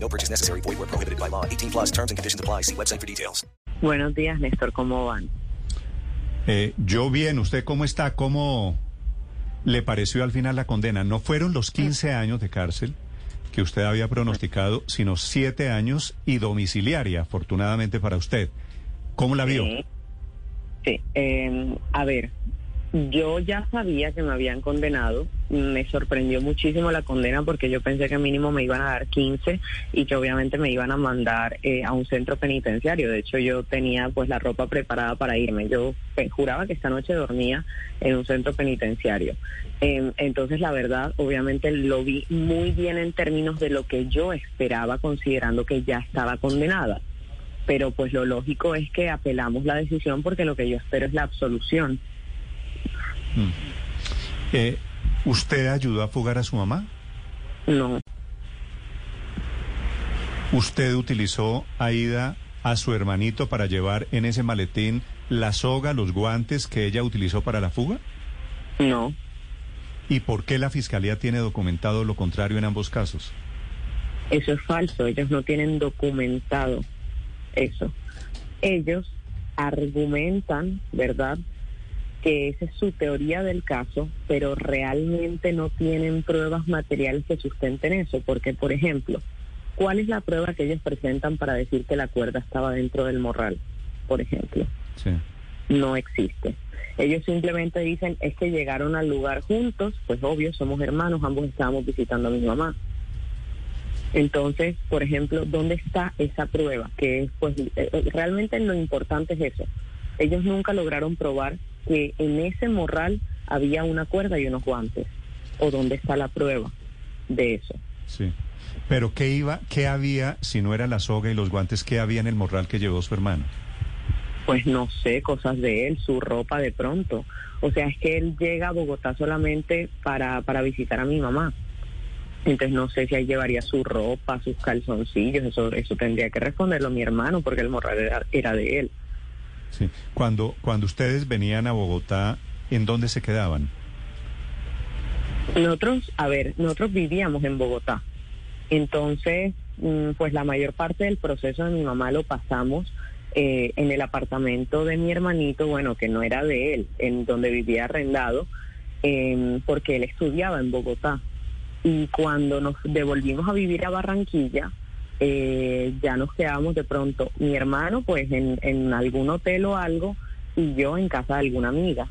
No purchase necessary. Void where prohibited by law. 18 plus terms and conditions apply. See website for details. Buenos días, Néstor. ¿Cómo van? Eh, yo bien, ¿usted cómo está? ¿Cómo le pareció al final la condena? No fueron los 15 años de cárcel que usted había pronosticado, sino 7 años y domiciliaria, afortunadamente para usted. ¿Cómo la vio? Sí. Sí. Eh, a ver, yo ya sabía que me habían condenado. Me sorprendió muchísimo la condena porque yo pensé que mínimo me iban a dar 15 y que obviamente me iban a mandar eh, a un centro penitenciario. De hecho, yo tenía pues la ropa preparada para irme. Yo eh, juraba que esta noche dormía en un centro penitenciario. Eh, entonces, la verdad, obviamente lo vi muy bien en términos de lo que yo esperaba, considerando que ya estaba condenada. Pero pues lo lógico es que apelamos la decisión porque lo que yo espero es la absolución. Eh, ¿Usted ayudó a fugar a su mamá? No, ¿Usted utilizó, Aida, a su hermanito para llevar en ese maletín la soga, los guantes que ella utilizó para la fuga? no. ¿Y por qué la fiscalía tiene documentado lo contrario en ambos casos? Eso es falso, ellos no tienen documentado eso. Ellos argumentan, ¿verdad?, que esa es su teoría del caso, pero realmente no tienen pruebas materiales que sustenten eso, porque, por ejemplo, ¿cuál es la prueba que ellos presentan para decir que la cuerda estaba dentro del morral, por ejemplo? Sí. no existe. Ellos simplemente dicen es que llegaron al lugar juntos, pues obvio, somos hermanos, ambos estábamos visitando a mi mamá. Entonces, por ejemplo, ¿dónde está esa prueba? Que es, pues, eh, eh, realmente lo importante es eso. Ellos nunca lograron probar que en ese morral había una cuerda y unos guantes. ¿O dónde está la prueba de eso? Sí. Pero ¿qué iba, qué había, si no era la soga y los guantes, qué había en el morral que llevó su hermano? Pues no sé, cosas de él, su ropa de pronto. O sea, es que él llega a Bogotá solamente para, para visitar a mi mamá. Entonces no sé si ahí llevaría su ropa, sus calzoncillos, eso, eso tendría que responderlo mi hermano porque el morral era, era de él. Sí. Cuando, cuando ustedes venían a Bogotá, ¿en dónde se quedaban? Nosotros, a ver, nosotros vivíamos en Bogotá. Entonces, mm, pues la mayor parte del proceso de mi mamá lo pasamos eh, en el apartamento de mi hermanito, bueno, que no era de él, en donde vivía arrendado, em, porque él estudiaba en Bogotá. Y cuando nos devolvimos a vivir a Barranquilla, eh, ya nos quedamos de pronto, mi hermano pues en, en algún hotel o algo, y yo en casa de alguna amiga.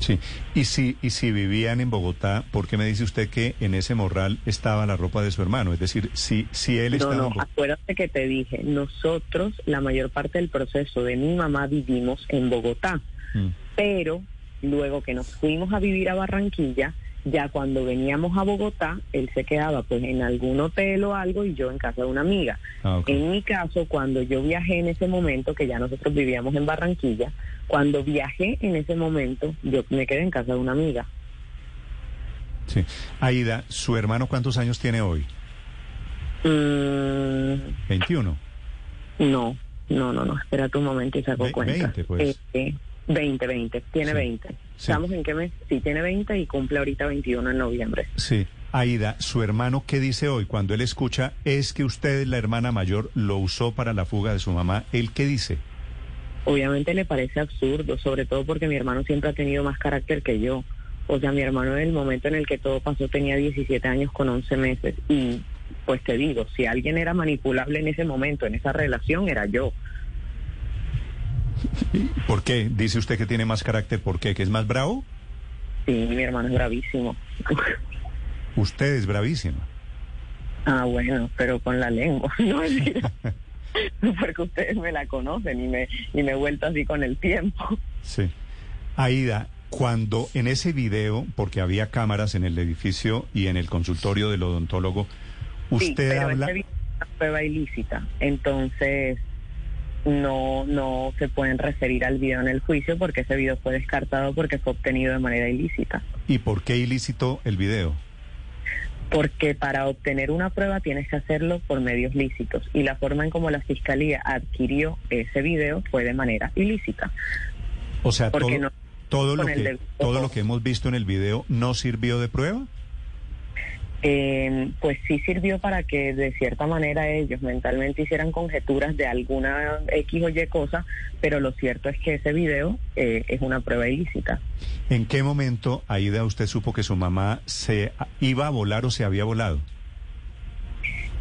Sí. Y si, y si vivían en Bogotá, ¿por qué me dice usted que en ese morral estaba la ropa de su hermano? Es decir, si, si él No, estaba... no, en Bo- acuérdate que te dije, nosotros la mayor parte del proceso de mi mamá vivimos en Bogotá, Mm. pero luego que nos fuimos a vivir a Barranquilla, ya cuando veníamos a Bogotá, él se quedaba pues en algún hotel o algo y yo en casa de una amiga. Ah. En mi caso, cuando yo viajé en ese momento, que ya nosotros vivíamos en Barranquilla, cuando viajé en ese momento, yo me quedé en casa de una amiga. Sí. Aida, ¿su hermano cuántos años tiene hoy? Mm, 21. No, no, no, no, espérate un momento y saco Ve- cuenta. 20, pues. Este, 20, 20, tiene Sí, 20. Sí. ¿Estamos en qué mes? Sí, tiene 20 y cumple ahorita 21 en noviembre. Sí. Aida, ¿su hermano qué dice hoy cuando él escucha es que usted, la hermana mayor, lo usó para la fuga de su mamá? ¿Él qué dice? Obviamente le parece absurdo, sobre todo porque mi hermano siempre ha tenido más carácter que yo. O sea, mi hermano en el momento en el que todo pasó tenía 17 años con 11 meses. Y pues te digo, si alguien era manipulable en ese momento, en esa relación, era yo. ¿Por qué? Dice usted que tiene más carácter. ¿Por qué? ¿Que es más bravo? Sí, mi hermano es bravísimo. Usted es bravísima. Ah, bueno, pero con la lengua, no. Porque ustedes me la conocen y me, y me he vuelto así con el tiempo. Sí. Aida, cuando en ese video, porque había cámaras en el edificio y en el consultorio del odontólogo, sí, usted pero habla... ese video es una prueba ilícita. Entonces, no, no se pueden referir al video en el juicio porque ese video fue descartado porque fue obtenido de manera ilícita. ¿Y por qué ilícito el video? Porque para obtener una prueba tienes que hacerlo por medios lícitos y la forma en como la fiscalía adquirió ese video fue de manera ilícita. O sea, todo, Porque no- todo lo que todo lo que hemos visto en el video no sirvió de prueba. Eh, pues sí sirvió para que de cierta manera ellos mentalmente hicieran conjeturas de alguna X o Y cosa, pero lo cierto es que ese video eh, es una prueba ilícita. ¿En qué momento, Aida, usted supo que su mamá se iba a volar o se había volado?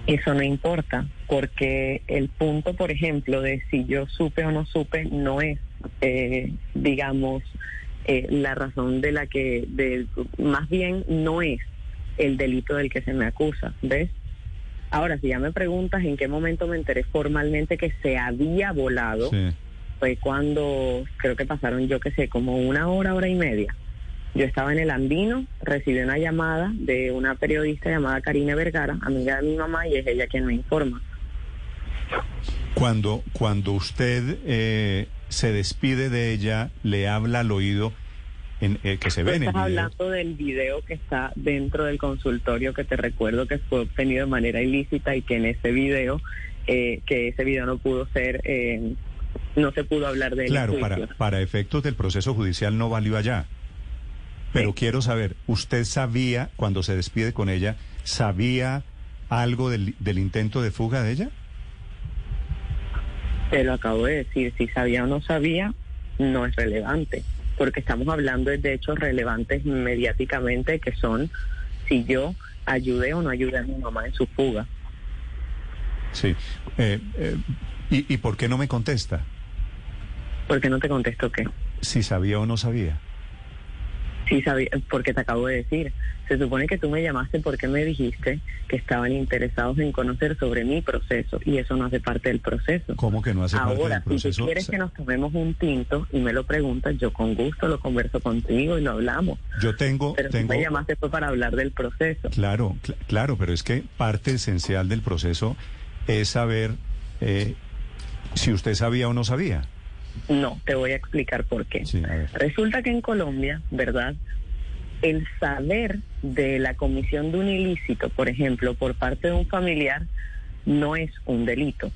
Eso no importa, porque el punto, por ejemplo, de si yo supe o no supe, no es, eh, digamos, eh, la razón de la que, de, más bien no es el delito del que se me acusa, ¿ves? Ahora, si ya me preguntas en qué momento me enteré formalmente que se había volado, Sí. fue cuando creo que pasaron, yo qué sé, como una hora, hora y media. Yo estaba en el Andino, recibí una llamada de una periodista llamada Karina Vergara, amiga de mi mamá, y es ella quien me informa. Cuando, cuando usted eh, se despide de ella, le habla al oído en, eh, que se ve en el Estás video. hablando del video que está dentro del consultorio que te recuerdo que fue obtenido de manera ilícita y que en ese video, eh, que ese video no pudo ser, eh, no se pudo hablar de él Claro, para, para efectos del proceso judicial no valió allá. Pero Sí. quiero saber, ¿usted sabía, cuando se despide con ella, sabía algo del, del intento de fuga de ella? Te lo acabo de decir, si sabía o no sabía, no es relevante, porque estamos hablando de hechos relevantes mediáticamente que son si yo ayudé o no ayudé a mi mamá en su fuga. Sí. Eh, eh, ¿y, ¿Y por qué no me contesta? ¿Por qué no te contesto qué? Si sabía o no sabía. Sí sabía, porque te acabo de decir. Se supone que tú me llamaste porque me dijiste que estaban interesados en conocer sobre mi proceso y eso no hace parte del proceso. ¿Cómo que no hace parte Ahora, del proceso? si tú quieres que nos tomemos un tinto y me lo preguntas, yo con gusto lo converso contigo y lo hablamos. Yo tengo, Pero tengo, tú me llamaste fue para hablar del proceso. claro, cl- claro, pero es que parte esencial del proceso es saber eh, si usted sabía o no sabía. No, te voy a explicar por qué. Sí. Resulta que en Colombia, ¿verdad? El saber de la comisión de un ilícito, por ejemplo, por parte de un familiar, no es un delito.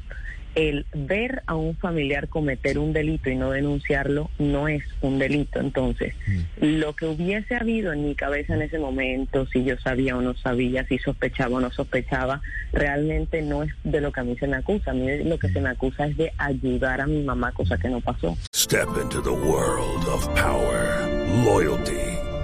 El ver a un familiar cometer un delito y no denunciarlo no es un delito. Entonces, lo que hubiese habido en mi cabeza en ese momento, si yo sabía o no sabía, si sospechaba o no sospechaba, realmente no es de lo que a mí se me acusa. A mí lo que se me acusa es de ayudar a mi mamá, cosa que no pasó. Step into the world of power, loyalty,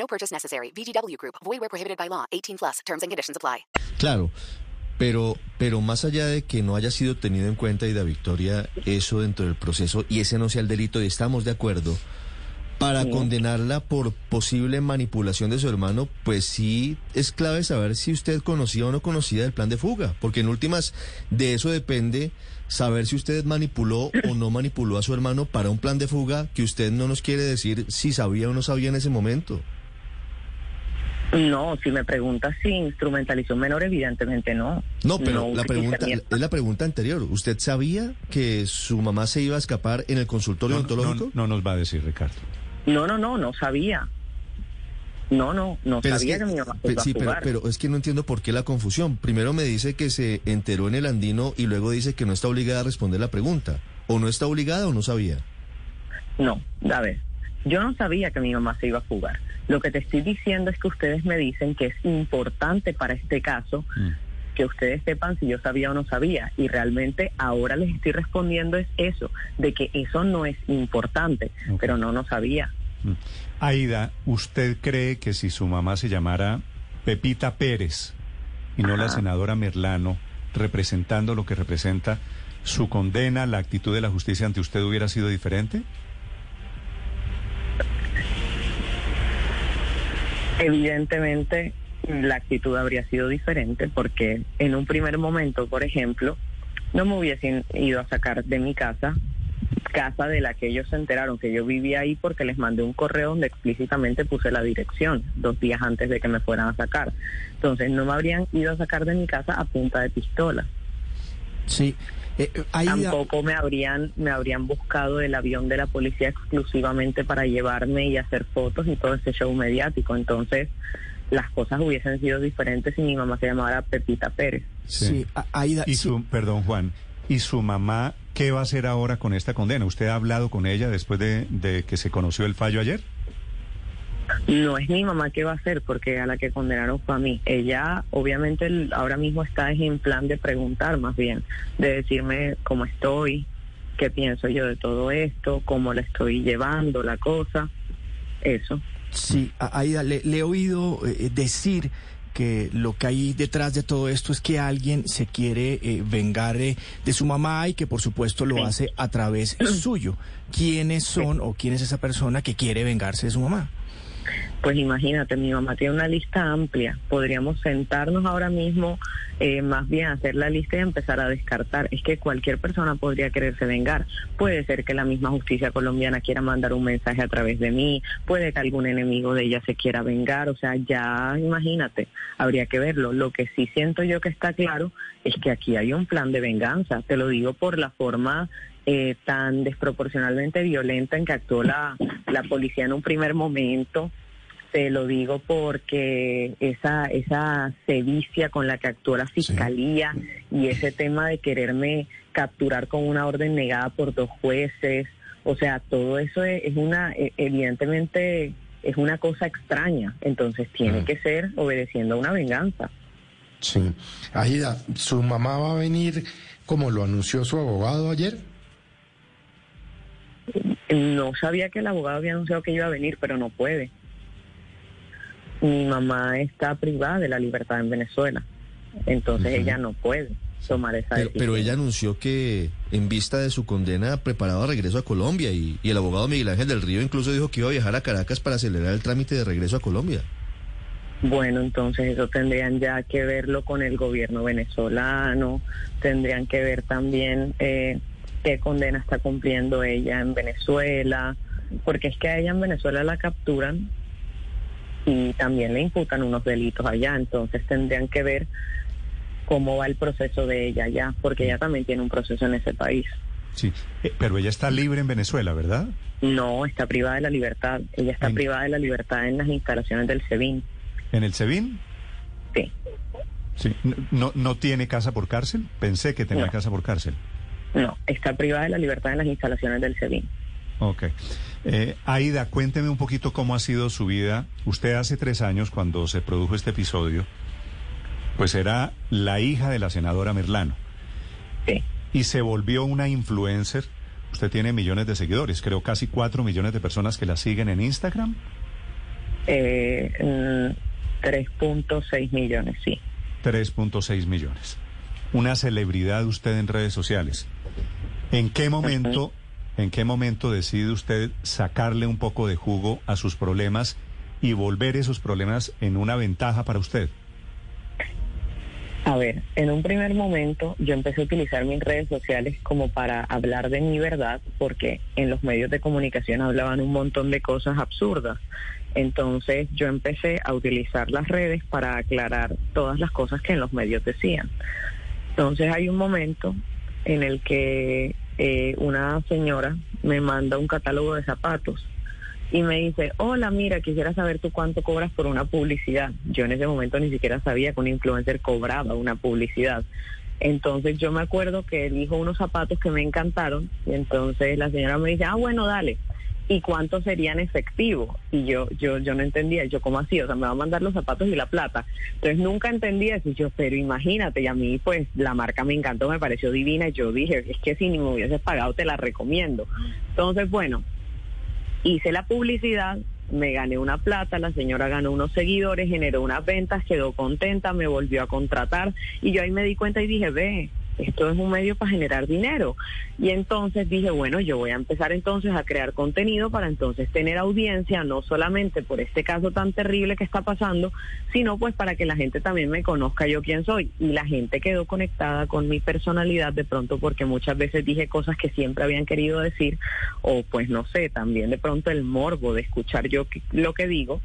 No purchase necessary. VGW Group. Void where prohibited by law. 18 plus. Terms and conditions apply. Claro, pero, pero más allá de que no haya sido tenido en cuenta, Ida Victoria, eso dentro del proceso y ese no sea el delito, y estamos de acuerdo, para condenarla por posible manipulación de su hermano, pues sí es clave saber si usted conocía o no conocía el plan de fuga, porque en últimas de eso depende saber si usted manipuló o no manipuló a su hermano para un plan de fuga que usted no nos quiere decir si sabía o no sabía en ese momento. No, si me preguntas si instrumentalizó un menor, evidentemente no. No, pero la pregunta es la pregunta anterior. ¿Usted sabía que su mamá se iba a escapar en el consultorio No, odontológico? no, no nos va a decir, Ricardo. No, no, no, no sabía. No, no, no Pero es sabía que- que, mi mamá se iba sí, a pero, pero es que no entiendo por qué la confusión. Primero me dice que se enteró en el andino y luego dice que no está obligada a responder la pregunta. O no está obligada o no sabía. No, a ver, yo no sabía que mi mamá se iba a jugar. Lo que te estoy diciendo es que ustedes me dicen que es importante para este caso Mm. que ustedes sepan si yo sabía o no sabía. Y realmente ahora les estoy respondiendo es eso, de que eso no es importante, pero no, no sabía. Mm. Aida, ¿usted cree que si su mamá se llamara Pepita Pérez y no la senadora Merlano, representando lo que representa, su condena, la actitud de la justicia ante usted hubiera sido diferente? Evidentemente, la actitud habría sido diferente porque en un primer momento, por ejemplo, no me hubiesen ido a sacar de mi casa, casa de la que ellos se enteraron que yo vivía ahí porque les mandé un correo donde explícitamente puse la dirección dos días antes de que me fueran a sacar. Entonces no me habrían ido a sacar de mi casa a punta de pistola. Sí. Eh, Tampoco me habrían me habrían buscado el avión de la policía exclusivamente para llevarme y hacer fotos y todo ese show mediático. Entonces las cosas hubiesen sido diferentes si mi mamá se llamara Pepita Pérez. sí, Aida, Y sí. su, perdón Juan, ¿y su mamá qué va a hacer ahora con esta condena? ¿Usted ha hablado con ella después de, de que se conoció el fallo ayer? No es mi mamá que va a hacer porque a la que condenaron fue a mí. Ella obviamente ahora mismo está en plan de preguntar más bien, de decirme cómo estoy, qué pienso yo de todo esto, cómo la estoy llevando la cosa, eso. Sí, Aida, le, le he oído eh, decir que lo que hay detrás de todo esto es que alguien se quiere eh, vengar eh, de su mamá y que por supuesto lo hace a través suyo. ¿Quiénes son o quién es esa persona que quiere vengarse de su mamá? Pues imagínate, mi mamá tiene una lista amplia. Podríamos sentarnos ahora mismo, eh, más bien hacer la lista y empezar a descartar. Es que cualquier persona podría quererse vengar. Puede ser que la misma justicia colombiana quiera mandar un mensaje a través de mí. Puede que algún enemigo de ella se quiera vengar. O sea, ya imagínate, habría que verlo. Lo que sí siento yo que está claro es que aquí hay un plan de venganza. Te lo digo por la forma eh, tan desproporcionalmente violenta en que actuó la, la policía en un primer momento. Te lo digo porque esa, esa sevicia con la que actuó la fiscalía y ese tema de quererme capturar con una orden negada por dos jueces, o sea, todo eso es, es una, eh, evidentemente es una cosa extraña, entonces tiene Mm. que ser obedeciendo a una venganza. Sí. Aida, ¿su mamá va a venir como lo anunció su abogado ayer? No sabía que el abogado había anunciado que iba a venir, pero no puede. Mi mamá está privada de la libertad en Venezuela, entonces ella no puede tomar esa Pero, decisión. pero ella anunció que en vista de su condena preparaba regreso a Colombia y, y el abogado Miguel Ángel del Río incluso dijo que iba a viajar a Caracas para acelerar el trámite de regreso a Colombia. Bueno, entonces eso tendrían ya que verlo con el gobierno venezolano, tendrían que ver también eh, qué condena está cumpliendo ella en Venezuela, porque es que a ella en Venezuela la capturan y también le imputan unos delitos allá, entonces tendrían que ver cómo va el proceso de ella allá, porque ella también tiene un proceso en ese país. Sí, Eh, pero ella está libre en Venezuela, ¿verdad? No, está privada de la libertad, ella está En- privada de la libertad en las instalaciones del SEBIN. ¿En el SEBIN? Sí. Sí. ¿No, ¿No tiene casa por cárcel? Pensé que tenía No. casa por cárcel. No, está privada de la libertad en las instalaciones del SEBIN. Ok. Eh, Aida, cuénteme un poquito cómo ha sido su vida. Usted hace tres años, cuando se produjo este episodio, pues era la hija de la senadora Merlano. Sí. Y se volvió una influencer. Usted tiene millones de seguidores, creo casi cuatro millones de personas que la siguen en Instagram. Eh, mm, 3.6 millones, sí. 3.6 millones. Una celebridad usted en redes sociales. ¿En qué momento, en qué momento decide usted sacarle un poco de jugo a sus problemas y volver esos problemas en una ventaja para usted? A ver, en un primer momento yo empecé a utilizar mis redes sociales como para hablar de mi verdad, porque en los medios de comunicación hablaban un montón de cosas absurdas. Entonces yo empecé a utilizar las redes para aclarar todas las cosas que en los medios decían. Entonces hay un momento en el que eh, una señora me manda un catálogo de zapatos y me dice, hola, mira, quisiera saber tú cuánto cobras por una publicidad. Yo en ese momento ni siquiera sabía que un influencer cobraba una publicidad. Entonces yo me acuerdo que dijo unos zapatos que me encantaron y entonces la señora me dice, ah, bueno, dale. ¿Y cuánto serían efectivos? Y yo, yo, yo no entendía, yo cómo así, o sea, me va a mandar los zapatos y la plata. Entonces nunca entendía eso, yo, pero imagínate, y a mí pues la marca me encantó, me pareció divina, y yo dije, es que si ni me hubieses pagado te la recomiendo. Entonces, bueno, hice la publicidad, me gané una plata, la señora ganó unos seguidores, generó unas ventas, quedó contenta, me volvió a contratar y yo ahí me di cuenta y dije, ve, esto es un medio para generar dinero. Y entonces dije, bueno, yo voy a empezar entonces a crear contenido para entonces tener audiencia, no solamente por este caso tan terrible que está pasando, sino pues para que la gente también me conozca yo quién soy. Y la gente quedó conectada con mi personalidad de pronto porque muchas veces dije cosas que siempre habían querido decir, o pues no sé, también de pronto el morbo de escuchar yo lo que digo.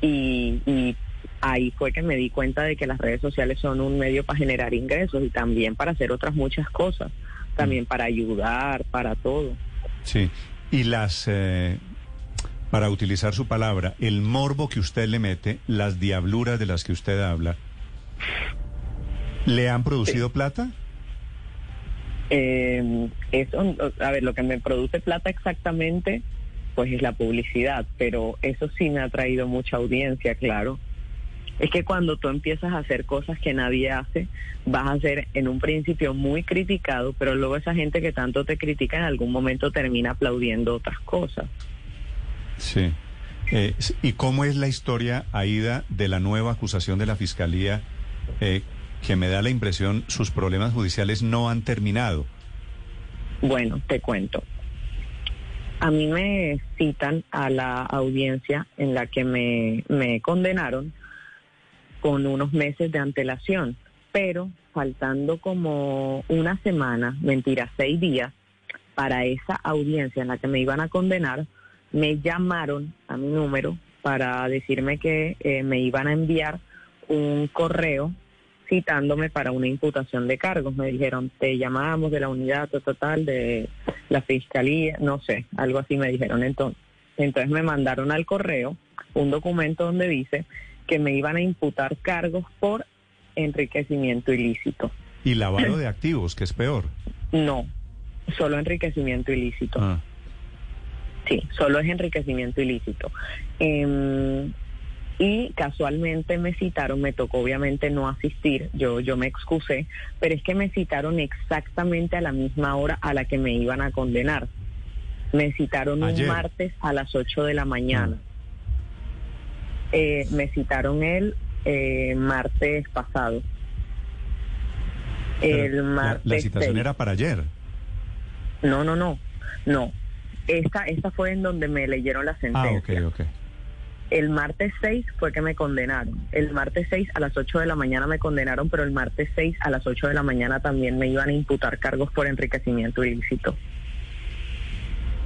Y, y ahí fue que me di cuenta de que las redes sociales son un medio para generar ingresos y también para hacer otras muchas cosas, también para ayudar, para todo. Sí, y las, eh, para utilizar su palabra, el morbo que usted le mete, las diabluras de las que usted habla, ¿le han producido plata? Eh, eso, a ver, lo que me produce plata exactamente, pues es la publicidad, pero eso sí me ha traído mucha audiencia, claro es que cuando tú empiezas a hacer cosas que nadie hace, vas a ser en un principio muy criticado, pero luego esa gente que tanto te critica en algún momento termina aplaudiendo otras cosas. Sí. Eh, ¿Y cómo es la historia, Aida, de la nueva acusación de la Fiscalía, eh, que me da la impresión sus problemas judiciales no han terminado? Bueno, te cuento. A mí me citan a la audiencia en la que me, me condenaron con unos meses de antelación, pero faltando como una semana, mentira, seis días, para esa audiencia en la que me iban a condenar, me llamaron a mi número para decirme que eh, me iban a enviar un correo citándome para una imputación de cargos. Me dijeron, te llamamos de la unidad total de la fiscalía, no sé, algo así me dijeron. Entonces, entonces me mandaron al correo un documento donde dice que me iban a imputar cargos por enriquecimiento ilícito. ¿Y lavado de activos, que es peor? No, solo enriquecimiento ilícito. Ah. Sí, solo es enriquecimiento ilícito. Em, y casualmente me citaron, me tocó obviamente no asistir, yo, yo me excusé, pero es que me citaron exactamente a la misma hora a la que me iban a condenar. Me citaron un martes a las 8 de la mañana. Ah. Eh, me citaron el eh, martes pasado. el martes. La, citación era para ayer. No, no, no, no. Esta, esta fue en donde me leyeron la sentencia. Ah, ok, ok. El martes 6 fue que me condenaron. El martes 6 a las 8 de la mañana me condenaron, pero el martes 6 a las 8 de la mañana también me iban a imputar cargos por enriquecimiento ilícito.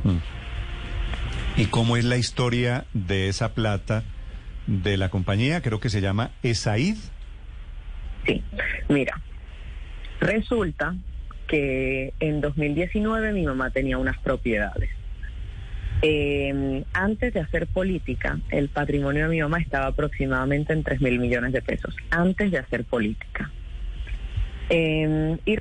Mm. ¿Y cómo es la historia de esa plata de la compañía, creo que se llama ESAID. Sí, mira, resulta que en 2019 mi mamá tenía unas propiedades. Eh, antes de hacer política, el patrimonio de mi mamá estaba aproximadamente en 3 mil millones de pesos, antes de hacer política. Y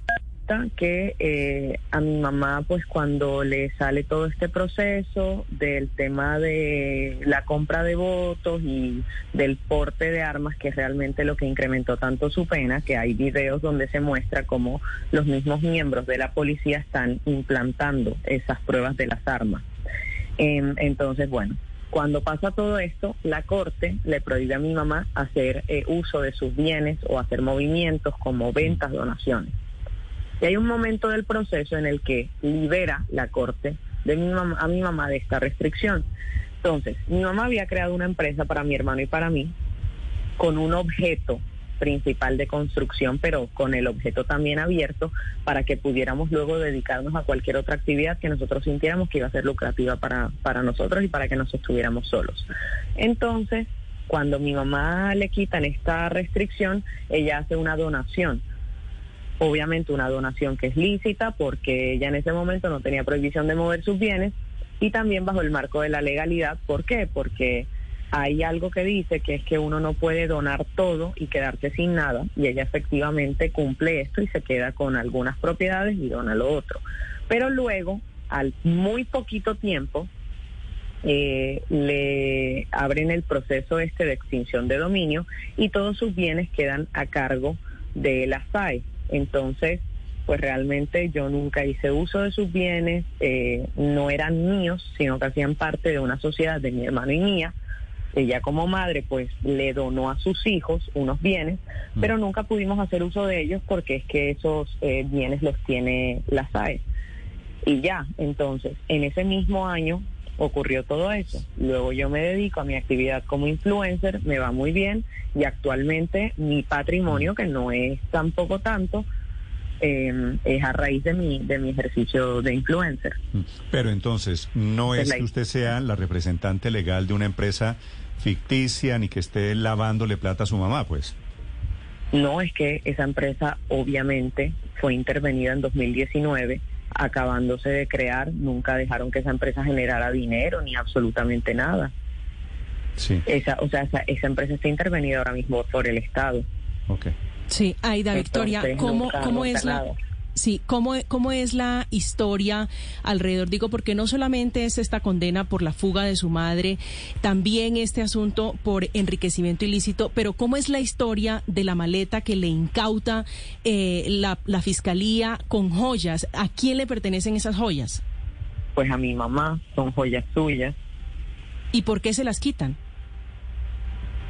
que eh, a mi mamá, pues cuando le sale todo este proceso del tema de la compra de votos y del porte de armas, que es realmente lo que incrementó tanto su pena, que hay videos donde se muestra cómo los mismos miembros de la policía están implantando esas pruebas de las armas. Em, entonces, bueno, cuando pasa todo esto, la Corte le prohíbe a mi mamá hacer eh, uso de sus bienes o hacer movimientos como ventas, donaciones. Y hay un momento del proceso en el que libera la Corte de mi mamá, a mi mamá de esta restricción. Entonces, mi mamá había creado una empresa para mi hermano y para mí con un objeto principal de construcción, pero con el objeto también abierto para que pudiéramos luego dedicarnos a cualquier otra actividad que nosotros sintiéramos que iba a ser lucrativa para, para nosotros y para que nos estuviéramos solos. Entonces, cuando mi mamá le quitan esta restricción, ella hace una donación obviamente una donación que es lícita porque ella en ese momento no tenía prohibición de mover sus bienes y también bajo el marco de la legalidad. ¿Por qué? Porque hay algo que dice que es que uno no puede donar todo y quedarse sin nada y ella efectivamente cumple esto y se queda con algunas propiedades y dona lo otro. Pero luego, al muy poquito tiempo, eh, le abren el proceso este de extinción de dominio y todos sus bienes quedan a cargo de la SAE. Entonces, pues realmente yo nunca hice uso de sus bienes, eh, no eran míos, sino que hacían parte de una sociedad de mi hermano y mía. ella como madre pues le donó a sus hijos unos bienes, pero nunca pudimos hacer uso de ellos porque es que esos eh, bienes los tiene la SAE. Y ya, entonces, en ese mismo año ocurrió todo eso. Luego yo me dedico a mi actividad como influencer, me va muy bien y actualmente mi patrimonio, que no es tampoco tanto, eh, es a raíz de mi, de mi ejercicio de influencer. Pero entonces, no Pues es que usted sea la representante legal de una empresa ficticia ni que esté lavándole plata a su mamá, pues. No es que esa empresa obviamente fue intervenida en 2019, acabándose de crear, nunca dejaron que esa empresa generara dinero ni absolutamente nada. Sí, Esa, o sea, esa, esa empresa está intervenida ahora mismo por el Estado. ok. Sí, Aida Victoria, Entonces, ¿cómo, nunca- cómo nunca es la... nada. Sí, ¿cómo, ¿cómo es la historia alrededor? Digo, porque no solamente es esta condena por la fuga de su madre, también este asunto por enriquecimiento ilícito, pero ¿cómo es la historia de la maleta que le incauta eh, la, la fiscalía con joyas? ¿A quién le pertenecen esas joyas? Pues a mi mamá son joyas suyas. ¿Y por qué se las quitan?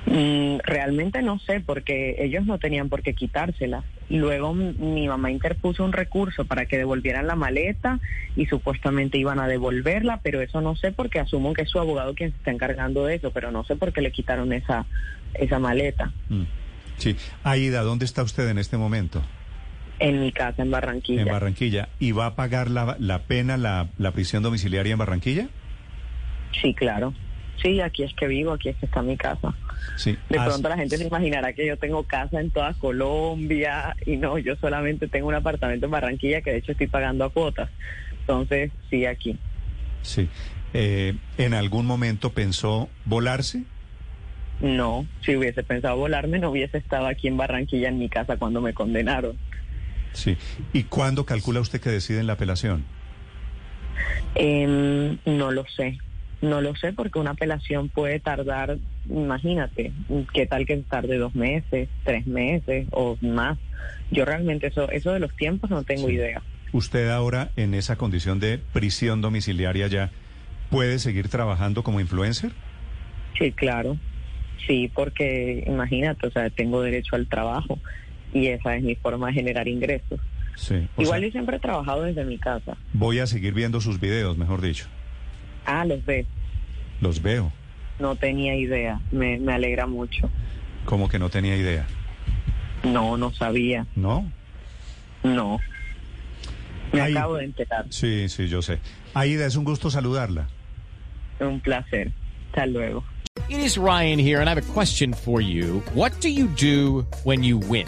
Mm, realmente no sé, porque ellos no tenían por qué quitársela. Luego mi mamá interpuso un recurso para que devolvieran la maleta y supuestamente iban a devolverla, pero eso no sé porque asumo que es su abogado quien se está encargando de eso, pero no sé por qué le quitaron esa, esa maleta Mm. Sí. Aida, ¿dónde está usted en este momento? en mi casa en Barranquilla. En Barranquilla. ¿Y va a pagar la, la pena, la, la prisión domiciliaria en Barranquilla? Sí, claro. Sí, aquí es que vivo, aquí es que está mi casa. Sí. De Has- pronto la gente se imaginará que yo tengo casa en toda Colombia y no, yo solamente tengo un apartamento en Barranquilla que de hecho estoy pagando a cuotas. Entonces, sí, aquí. Sí. Eh, ¿En algún momento pensó volarse? No, si hubiese pensado volarme, no hubiese estado aquí en Barranquilla en mi casa cuando me condenaron. Sí. ¿Y cuándo calcula usted que deciden la apelación? Em, no lo sé, no lo sé porque una apelación puede tardar, imagínate, qué tal que tarde dos meses, tres meses o más. Yo realmente eso, eso de los tiempos no tengo Sí. idea. ¿Usted ahora en esa condición de prisión domiciliaria ya puede seguir trabajando como influencer? Sí, claro. Sí, porque imagínate, o sea, tengo derecho al trabajo y esa es mi forma de generar ingresos. Sí. Igual sea, yo siempre he trabajado desde mi casa. voy a seguir viendo sus videos, mejor dicho. Ah, los ves. Los veo. No tenía idea. Me, me alegra mucho. Como que no tenía idea. No, no sabía. ¿No? No. Me acabo de enterar. Sí, sí, yo sé. Aida, es un gusto saludarla. Un placer. Hasta luego. It is Ryan here, and I have a question for you. What do you do when you win?